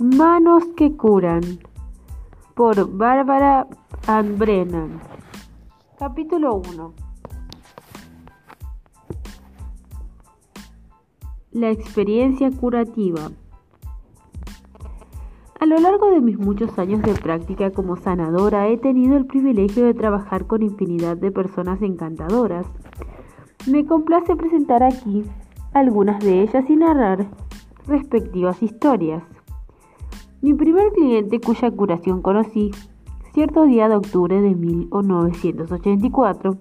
Manos que curan por Bárbara Brennan. Capítulo 1. La experiencia curativa. A lo largo de mis muchos años de práctica como sanadora he tenido el privilegio de trabajar con infinidad de personas encantadoras. Me complace presentar aquí algunas de ellas y narrar respectivas historias. Mi primer cliente cuya curación conocí cierto día de octubre de 1984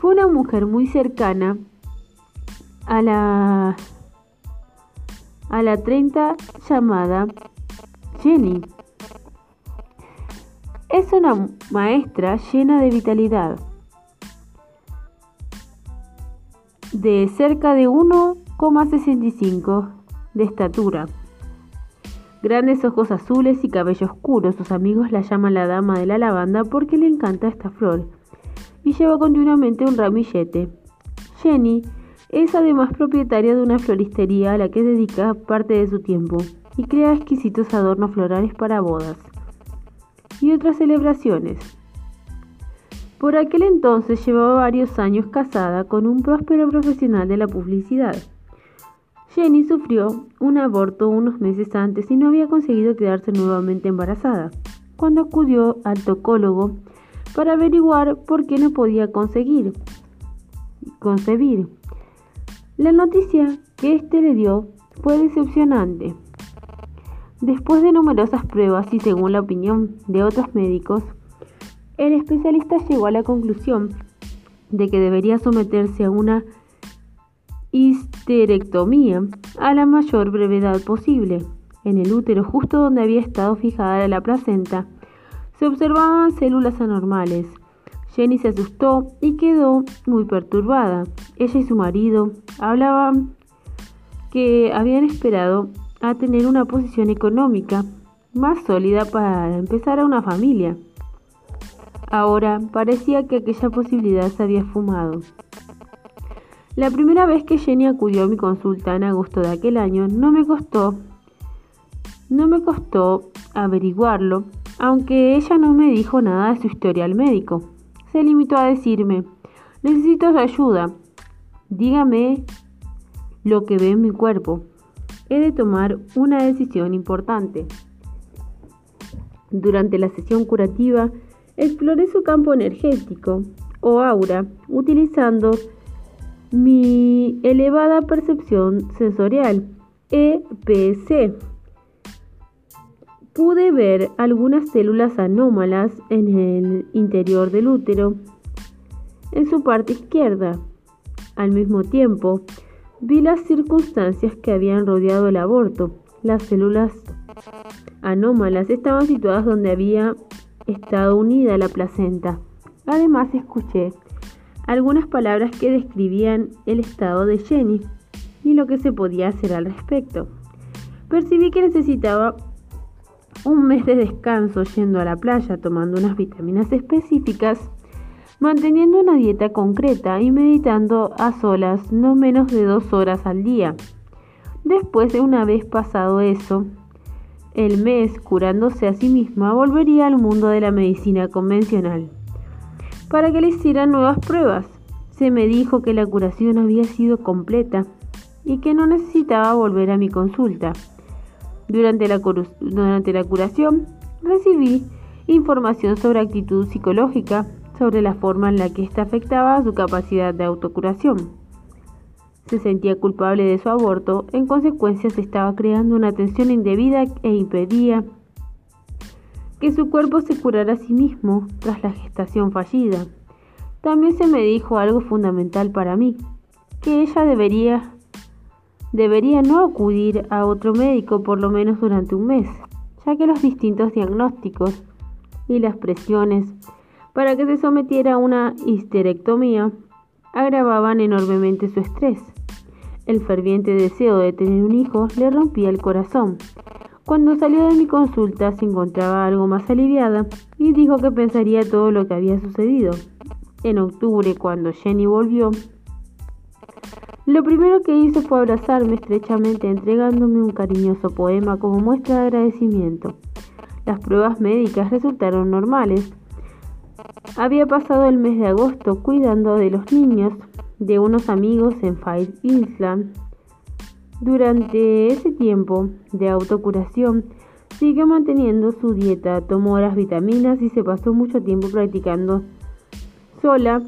fue una mujer muy cercana a la a la 30 llamada Jenny. Es una maestra llena de vitalidad, de cerca de 1,65 de estatura Grandes ojos azules y cabello oscuro, sus amigos la llaman la dama de la lavanda porque le encanta esta flor. Y lleva continuamente un ramillete. Jenny es además propietaria de una floristería a la que dedica parte de su tiempo y crea exquisitos adornos florales para bodas y otras celebraciones. Por aquel entonces llevaba varios años casada con un próspero profesional de la publicidad. Jenny sufrió un aborto unos meses antes y no había conseguido quedarse nuevamente embarazada. Cuando acudió al tocólogo para averiguar por qué no podía conseguir concebir. La noticia que éste le dio fue decepcionante. Después de numerosas pruebas y según la opinión de otros médicos, el especialista llegó a la conclusión de que debería someterse a una histerectomía a la mayor brevedad posible. En el útero, justo donde había estado fijada la placenta, se observaban células anormales. Jenny se asustó y quedó muy perturbada. Ella y su marido hablaban que habían esperado a tener una posición económica más sólida para empezar a una familia. Ahora parecía que aquella posibilidad se había fumado. La primera vez que Jenny acudió a mi consulta en agosto de aquel año no me costó no me costó averiguarlo, aunque ella no me dijo nada de su historial médico. Se limitó a decirme, necesito su ayuda. Dígame lo que ve en mi cuerpo. He de tomar una decisión importante. Durante la sesión curativa, exploré su campo energético o aura, utilizando mi elevada percepción sensorial, EPC. Pude ver algunas células anómalas en el interior del útero, en su parte izquierda. Al mismo tiempo, vi las circunstancias que habían rodeado el aborto. Las células anómalas estaban situadas donde había estado unida la placenta. Además, escuché algunas palabras que describían el estado de Jenny y lo que se podía hacer al respecto. Percibí que necesitaba un mes de descanso yendo a la playa, tomando unas vitaminas específicas, manteniendo una dieta concreta y meditando a solas no menos de dos horas al día. Después de una vez pasado eso, el mes curándose a sí misma volvería al mundo de la medicina convencional para que le hicieran nuevas pruebas. Se me dijo que la curación había sido completa y que no necesitaba volver a mi consulta. Durante la, curación recibí información sobre actitud psicológica, sobre la forma en la que ésta afectaba su capacidad de autocuración. Se sentía culpable de su aborto, en consecuencia se estaba creando una tensión indebida e impedía que su cuerpo se curara a sí mismo tras la gestación fallida. También se me dijo algo fundamental para mí, que ella debería debería no acudir a otro médico por lo menos durante un mes, ya que los distintos diagnósticos y las presiones para que se sometiera a una histerectomía agravaban enormemente su estrés. El ferviente deseo de tener un hijo le rompía el corazón, cuando salió de mi consulta se encontraba algo más aliviada y dijo que pensaría todo lo que había sucedido. En octubre, cuando Jenny volvió, Lo primero que hizo fue abrazarme estrechamente, entregándome un cariñoso poema como muestra de agradecimiento. Las pruebas médicas resultaron normales. Había pasado el mes de agosto cuidando de los niños de unos amigos en Fire Island. Durante ese tiempo de autocuración, siguió manteniendo su dieta, tomó las vitaminas y se pasó mucho tiempo practicando sola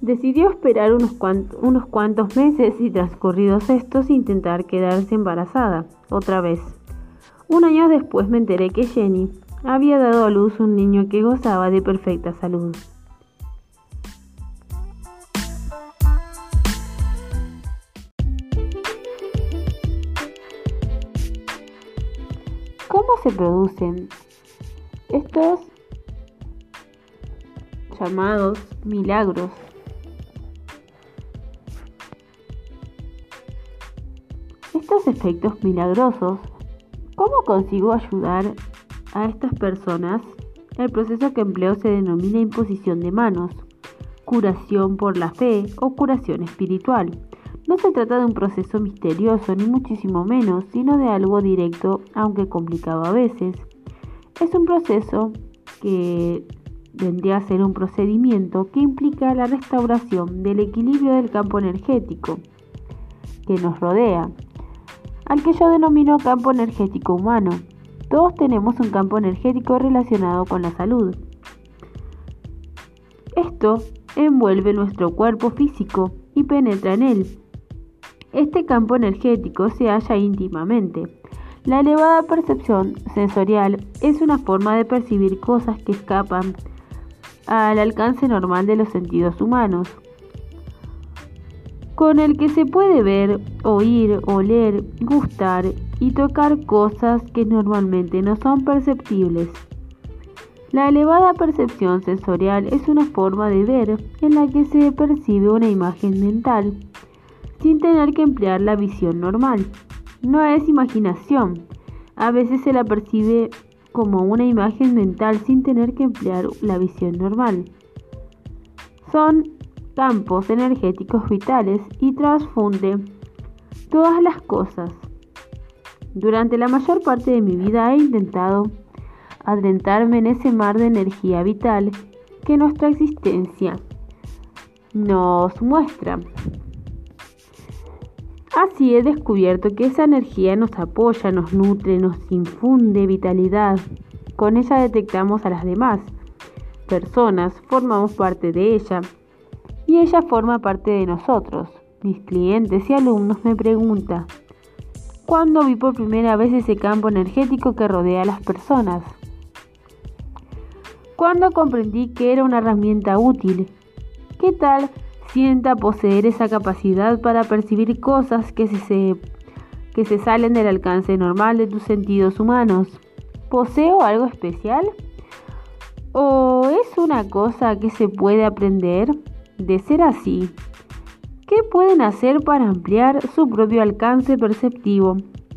Decidió esperar unos, cuantos meses y transcurridos estos intentar quedarse embarazada otra vez. Un año después me enteré que Jenny había dado a luz un niño que gozaba de perfecta salud. Se producen estos llamados milagros estos efectos milagrosos, ¿cómo consigo ayudar a estas personas? El proceso que empleo se denomina imposición de manos, curación por la fe o curación espiritual. No se trata de un proceso misterioso, ni muchísimo menos, sino de algo directo, aunque complicado a veces. Es un proceso que vendría a ser un procedimiento que implica la restauración del equilibrio del campo energético que nos rodea, al que yo denomino campo energético humano. Todos tenemos un campo energético relacionado con la salud. Esto envuelve nuestro cuerpo físico y penetra en él. Este campo energético se halla íntimamente. La elevada percepción sensorial es una forma de percibir cosas que escapan al alcance normal de los sentidos humanos con el que se puede ver, oír, oler, gustar y tocar cosas que normalmente no son perceptibles. La elevada percepción sensorial es una forma de ver en la que se percibe una imagen mental sin tener que emplear la visión normal. No es imaginación, a veces se la percibe como una imagen mental sin tener que emplear la visión normal. Son campos energéticos vitales y transfunde todas las cosas. Durante la mayor parte de mi vida he intentado adentrarme en ese mar de energía vital que nuestra existencia nos muestra. Así he descubierto que esa energía nos apoya, nos nutre, nos infunde vitalidad. Con ella detectamos a las demás personas, formamos parte de ella y ella forma parte de nosotros. Mis clientes y alumnos me preguntan, ¿cuándo vi por primera vez ese campo energético que rodea a las personas? ¿Cuándo comprendí que era una herramienta útil? ¿Qué tal sienta poseer esa capacidad para percibir cosas que se, que se salen del alcance normal de tus sentidos humanos? ¿Poseo algo especial? ¿O es una cosa que se puede aprender? De ser así, ¿qué pueden hacer para ampliar su propio alcance perceptivo?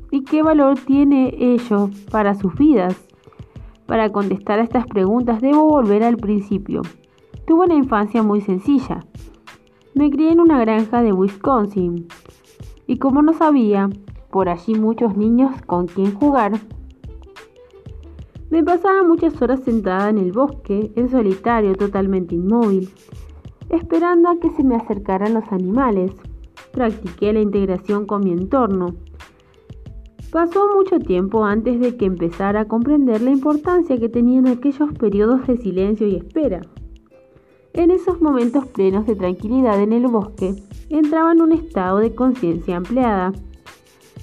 ¿Y qué valor tiene ello para sus vidas? Para contestar a estas preguntas debo volver al principio. Tuve una infancia muy sencilla. Me crié en una granja de Wisconsin y como no sabía por allí muchos niños con quien jugar, me pasaba muchas horas sentada en el bosque, en solitario, totalmente inmóvil, esperando a que se me acercaran los animales. Practiqué la integración con mi entorno. Pasó mucho tiempo antes de que empezara a comprender la importancia que tenían aquellos periodos de silencio y espera. En esos momentos plenos de tranquilidad en el bosque, entraba en un estado de conciencia ampliada,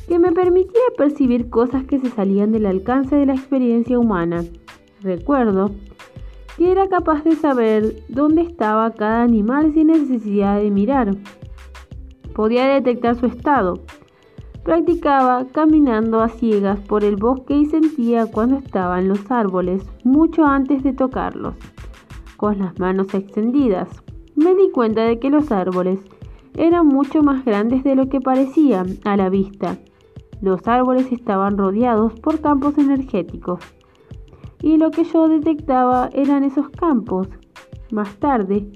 que me permitía percibir cosas que se salían del alcance de la experiencia humana. Recuerdo que era capaz de saber dónde estaba cada animal sin necesidad de mirar. Podía detectar su estado. Practicaba caminando a ciegas por el bosque y sentía cuando estaba en los árboles, mucho antes de tocarlos. Con las manos extendidas, me di cuenta de que los árboles eran mucho más grandes de lo que parecían a la vista. Los árboles estaban rodeados por campos energéticos y lo que yo detectaba eran esos campos. Más tarde,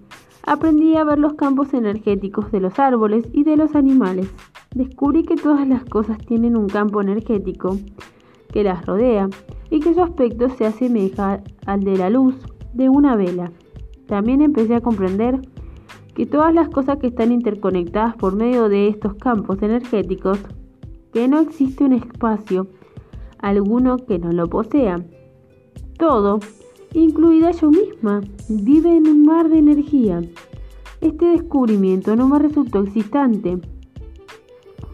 Aprendí a ver los campos energéticos de los árboles y de los animales. Descubrí que todas las cosas tienen un campo energético que las rodea y que su aspecto se asemeja al de la luz de una vela. También empecé a comprender que todas las cosas que están interconectadas por medio de estos campos energéticos, que no existe un espacio alguno que no lo posea. Todo incluida yo misma, vive en un mar de energía. Este descubrimiento no me resultó existente.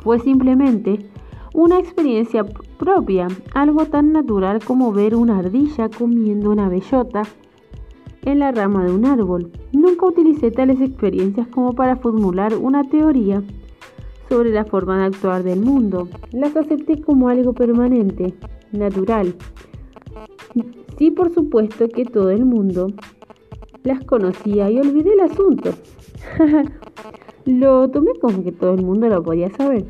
Fue simplemente una experiencia propia, algo tan natural como ver una ardilla comiendo una bellota en la rama de un árbol. Nunca utilicé tales experiencias como para formular una teoría sobre la forma de actuar del mundo. Las acepté como algo permanente, natural, Sí, por supuesto que todo el mundo las conocía y olvidé el asunto. lo tomé como que todo el mundo lo podía saber.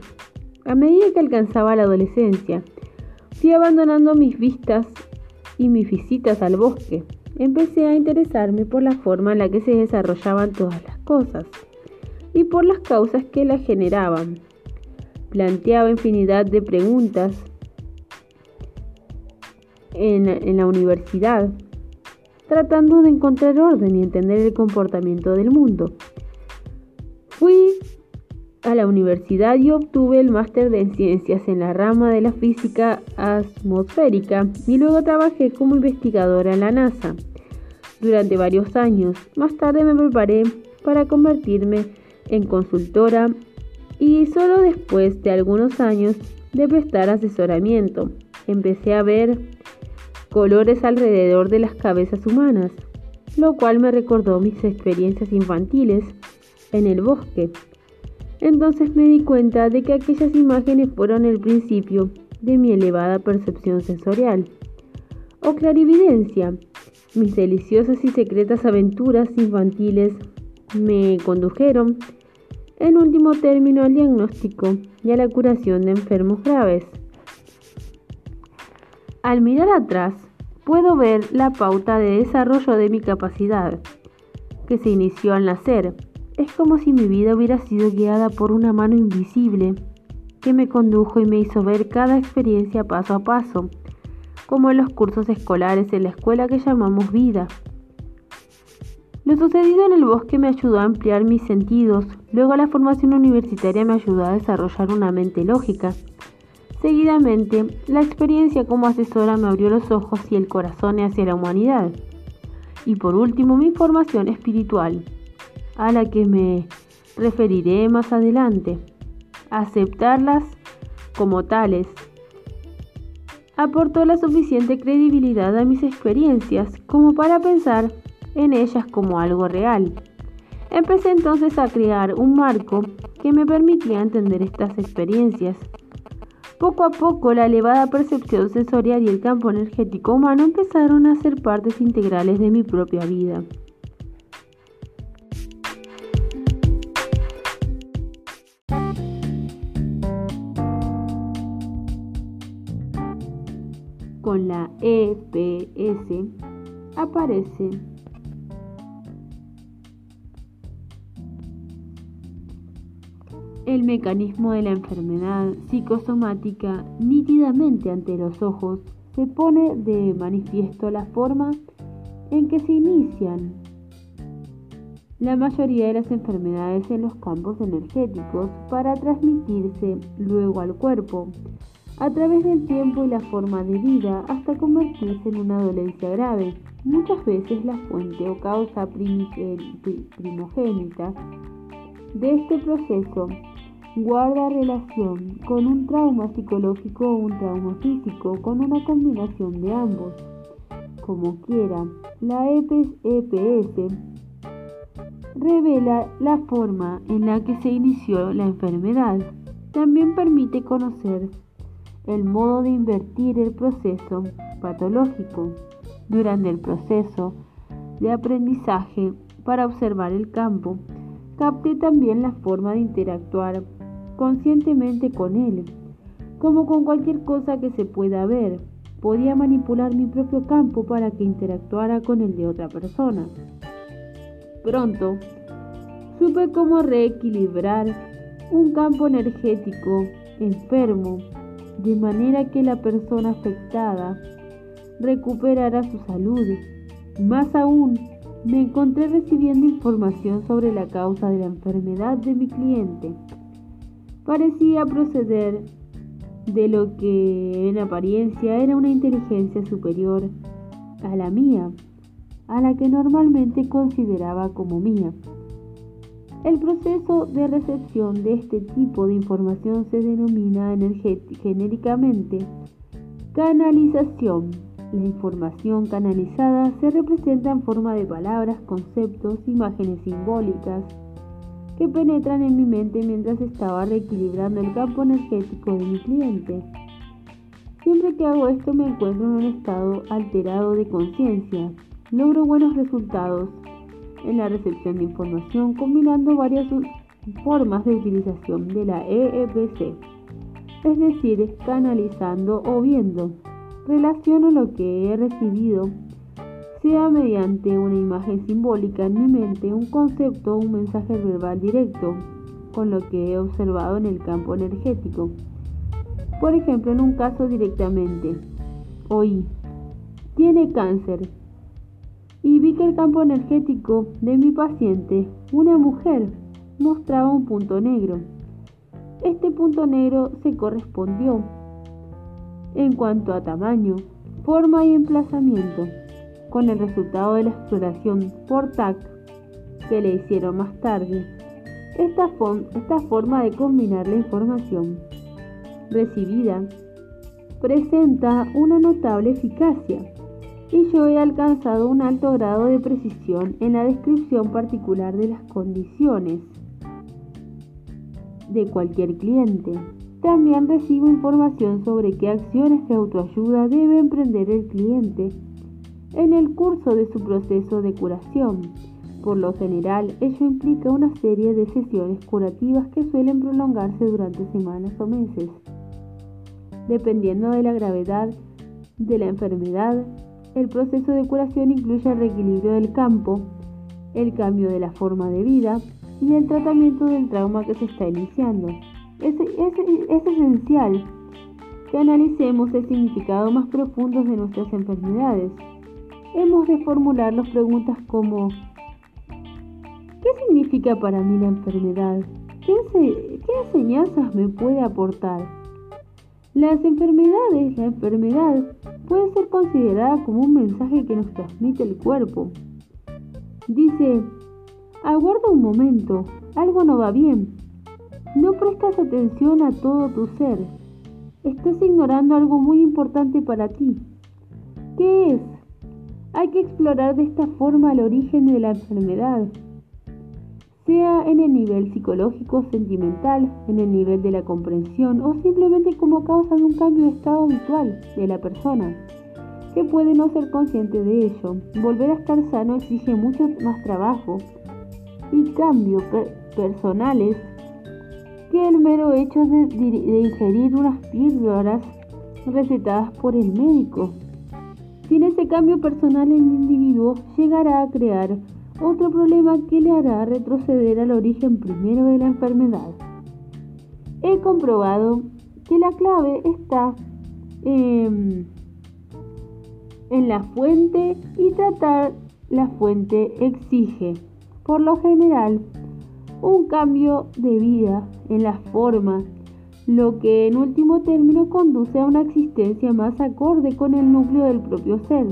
A medida que alcanzaba la adolescencia, fui abandonando mis vistas y mis visitas al bosque. Empecé a interesarme por la forma en la que se desarrollaban todas las cosas y por las causas que las generaban. Planteaba infinidad de preguntas en, la universidad, tratando de encontrar orden y entender el comportamiento del mundo. Fui a la universidad y obtuve el máster de ciencias en la rama de la física atmosférica y luego trabajé como investigadora en la NASA durante varios años. Más tarde me preparé para convertirme en consultora y solo después de algunos años de prestar asesoramiento empecé a ver colores alrededor de las cabezas humanas, lo cual me recordó mis experiencias infantiles en el bosque. Entonces me di cuenta de que aquellas imágenes fueron el principio de mi elevada percepción sensorial o clarividencia. Mis deliciosas y secretas aventuras infantiles me condujeron, en último término, al diagnóstico y a la curación de enfermos graves. Al mirar atrás, puedo ver la pauta de desarrollo de mi capacidad, que se inició al nacer. Es como si mi vida hubiera sido guiada por una mano invisible que me condujo y me hizo ver cada experiencia paso a paso, como en los cursos escolares en la escuela que llamamos vida. Lo sucedido en el bosque me ayudó a ampliar mis sentidos, luego la formación universitaria me ayudó a desarrollar una mente lógica Seguidamente, la experiencia como asesora me abrió los ojos y el corazón hacia la humanidad. Y por último, mi formación espiritual, a la que me referiré más adelante. Aceptarlas como tales aportó la suficiente credibilidad a mis experiencias como para pensar en ellas como algo real. Empecé entonces a crear un marco que me permitía entender estas experiencias poco a poco, la elevada percepción sensorial y el campo energético humano empezaron a ser partes integrales de mi propia vida. La EPS aparece. El mecanismo de la enfermedad psicosomática nítidamente ante los ojos, se pone de manifiesto la forma en que se inician la mayoría de las enfermedades en los campos energéticos para transmitirse luego al cuerpo a través del tiempo y la forma de vida hasta convertirse en una dolencia grave. Muchas veces la fuente o causa primogénita de este proceso guarda relación con un trauma psicológico o un trauma físico, con una combinación de ambos. Como quiera, la EPS revela la forma en la que se inició la enfermedad. También permite conocer el modo de invertir el proceso patológico durante el proceso de aprendizaje para observar el campo. Capté también la forma de interactuar conscientemente con él, como con cualquier cosa que se pueda ver. Podía manipular mi propio campo para que interactuara con el de otra persona. Pronto, Supe cómo reequilibrar un campo energético enfermo de manera que la persona afectada recuperara su salud. Más aún, me encontré recibiendo información sobre la causa de la enfermedad de mi cliente. Parecía proceder de lo que en apariencia era una inteligencia superior a la mía, a la que normalmente consideraba como mía. El proceso de recepción de este tipo de información se denomina genéricamente canalización. La información canalizada se representa en forma de palabras, conceptos, imágenes simbólicas que penetran en mi mente mientras estaba reequilibrando el campo energético de mi cliente. Siempre que hago esto me encuentro en un estado alterado de conciencia. Logro buenos resultados en la recepción de información combinando varias formas de utilización de la EEPC, es decir, canalizando o viendo. Relaciono lo que he recibido, sea mediante una imagen simbólica en mi mente, un concepto o un mensaje verbal directo, con lo que he observado en el campo energético. Por ejemplo, en un caso directamente, oí, tiene cáncer, y vi que el campo energético de mi paciente, una mujer, mostraba un punto negro. Este punto negro se correspondió en cuanto a tamaño, forma y emplazamiento con el resultado de la exploración por TAC que le hicieron más tarde. Esta, esta forma de combinar la información recibida presenta una notable eficacia y yo he alcanzado un alto grado de precisión en la descripción particular de las condiciones de cualquier cliente. También recibo información sobre qué acciones de autoayuda debe emprender el cliente en el curso de su proceso de curación. Por lo general, ello implica una serie de sesiones curativas que suelen prolongarse durante semanas o meses. Dependiendo de la gravedad de la enfermedad, el proceso de curación incluye el reequilibrio del campo, el cambio de la forma de vida y el tratamiento del trauma que se está iniciando. Es, es, esencial que analicemos el significado más profundo de nuestras enfermedades. Hemos de formular las preguntas como ¿qué significa para mí la enfermedad? ¿Qué, ¿Qué enseñanzas me puede aportar? Las enfermedades, la enfermedad puede ser considerada como un mensaje que nos transmite el cuerpo. Dice, aguarda un momento, algo no va bien. No prestas atención a todo tu ser. Estás ignorando algo muy importante para ti. ¿Qué es? Hay que explorar de esta forma el origen de la enfermedad sea en el nivel psicológico, sentimental, en el nivel de la comprensión o simplemente como causa de un cambio de estado habitual de la persona, que puede no ser consciente de ello. Volver a estar sano exige mucho más trabajo y cambios personales que el mero hecho de, de ingerir unas píldoras recetadas por el médico. Sin ese cambio personal el individuo llegará a crear otro problema que le hará retroceder al origen primero de la enfermedad. He comprobado que la clave está en la fuente y tratar la fuente exige, por lo general, un cambio de vida en la forma, lo que en último término conduce a una existencia más acorde con el núcleo del propio ser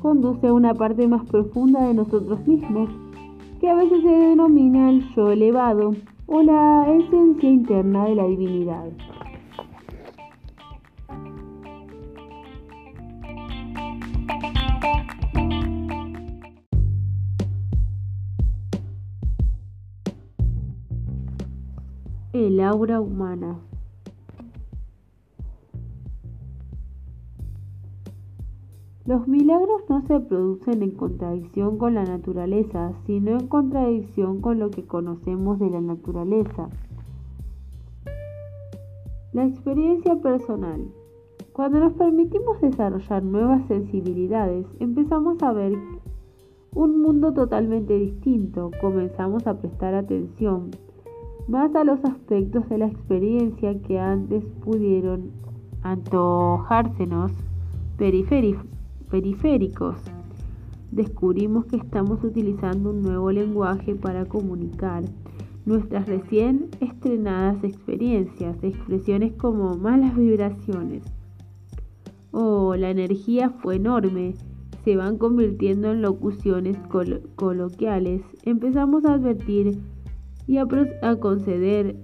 conduce a una parte más profunda de nosotros mismos, que a veces se denomina el yo elevado o la esencia interna de la divinidad. El aura humana. Los milagros no se producen en contradicción con la naturaleza, sino en contradicción con lo que conocemos de la naturaleza. La experiencia personal. Cuando nos permitimos desarrollar nuevas sensibilidades, empezamos a ver un mundo totalmente distinto. Comenzamos a prestar atención más a los aspectos de la experiencia que antes pudieron antojársenos periféricos. Descubrimos que estamos utilizando un nuevo lenguaje para comunicar nuestras recién estrenadas experiencias, expresiones como malas vibraciones. O la energía fue enorme, se van convirtiendo en locuciones coloquiales. Empezamos a advertir y a conceder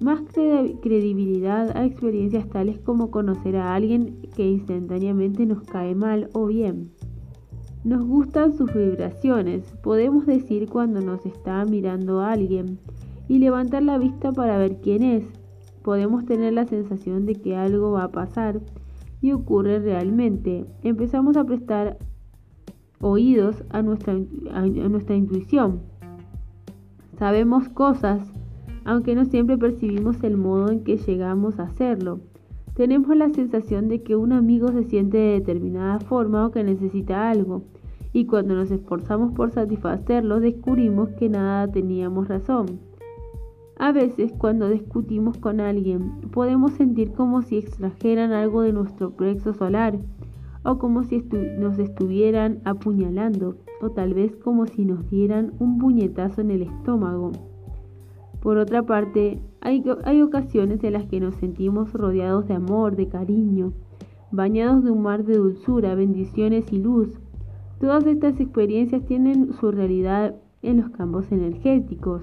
más credibilidad a experiencias tales como conocer a alguien que instantáneamente nos cae mal o bien. Nos gustan sus vibraciones, podemos decir cuando nos está mirando alguien y levantar la vista para ver quién es. Podemos tener la sensación de que algo va a pasar y ocurre realmente. Empezamos a prestar oídos a nuestra, a nuestra intuición. Sabemos cosas, aunque no siempre percibimos el modo en que llegamos a hacerlo. Tenemos la sensación de que un amigo se siente de determinada forma o que necesita algo, y cuando nos esforzamos por satisfacerlo descubrimos que nada teníamos razón. A veces cuando discutimos con alguien podemos sentir como si extrajeran algo de nuestro plexo solar o como si nos estuvieran apuñalando o tal vez como si nos dieran un puñetazo en el estómago. Por otra parte, hay, hay ocasiones en las que nos sentimos rodeados de amor, de cariño, bañados de un mar de dulzura, bendiciones y luz. Todas estas experiencias tienen su realidad en los campos energéticos.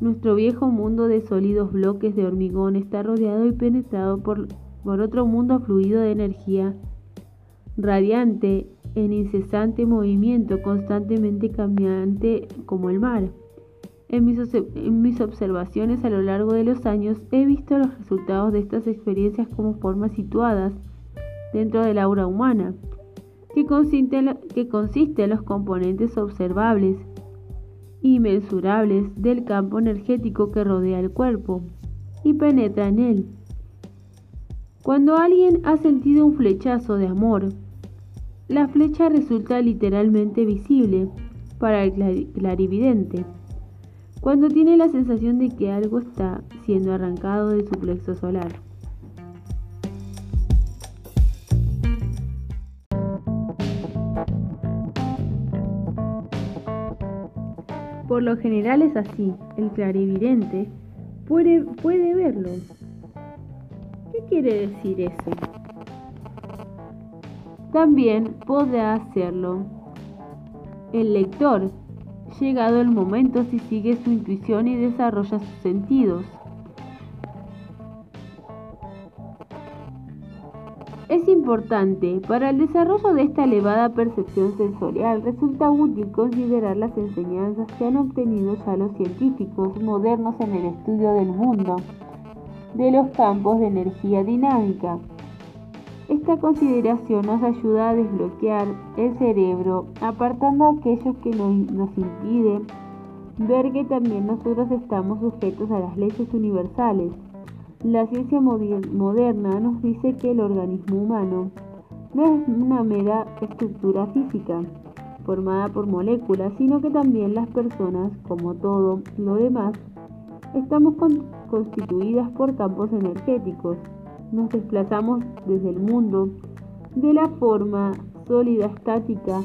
Nuestro viejo mundo de sólidos bloques de hormigón está rodeado y penetrado por, por otro mundo fluido de energía radiante, en incesante movimiento, constantemente cambiante como el mar. En mis, observaciones a lo largo de los años he visto los resultados de estas experiencias como formas situadas dentro del aura humana, que consiste, en que consiste en los componentes observables y mensurables del campo energético que rodea el cuerpo y penetra en él. Cuando alguien ha sentido un flechazo de amor, la flecha resulta literalmente visible para el clarividente cuando tiene la sensación de que algo está siendo arrancado de su plexo solar. Por lo general es así, el clarividente puede, puede verlo. ¿Qué quiere decir eso? También podrá hacerlo el lector llegado el momento si sigue su intuición y desarrolla sus sentidos. Es importante, para el desarrollo de esta elevada percepción sensorial, resulta útil considerar las enseñanzas que han obtenido ya los científicos modernos en el estudio del mundo, de los campos de energía dinámica, esta consideración nos ayuda a desbloquear el cerebro, apartando aquellos que nos impiden ver que también nosotros estamos sujetos a las leyes universales. La ciencia moderna nos dice que el organismo humano no es una mera estructura física formada por moléculas, sino que también las personas, como todo lo demás, estamos constituidas por campos energéticos nos desplazamos desde el mundo de la forma sólida estática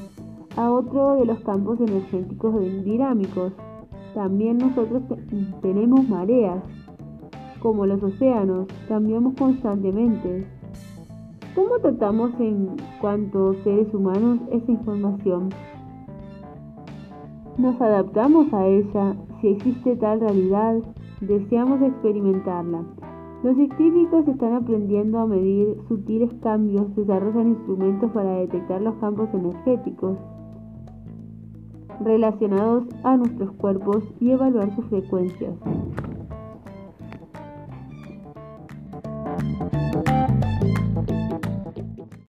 a otro de los campos energéticos dinámicos. También nosotros tenemos mareas, como los océanos, cambiamos constantemente. ¿Cómo tratamos en cuanto seres humanos esa información? Nos adaptamos a ella si existe tal realidad, deseamos experimentarla. Los científicos están aprendiendo a medir sutiles cambios, desarrollan instrumentos para detectar los campos energéticos relacionados a nuestros cuerpos y evaluar sus frecuencias.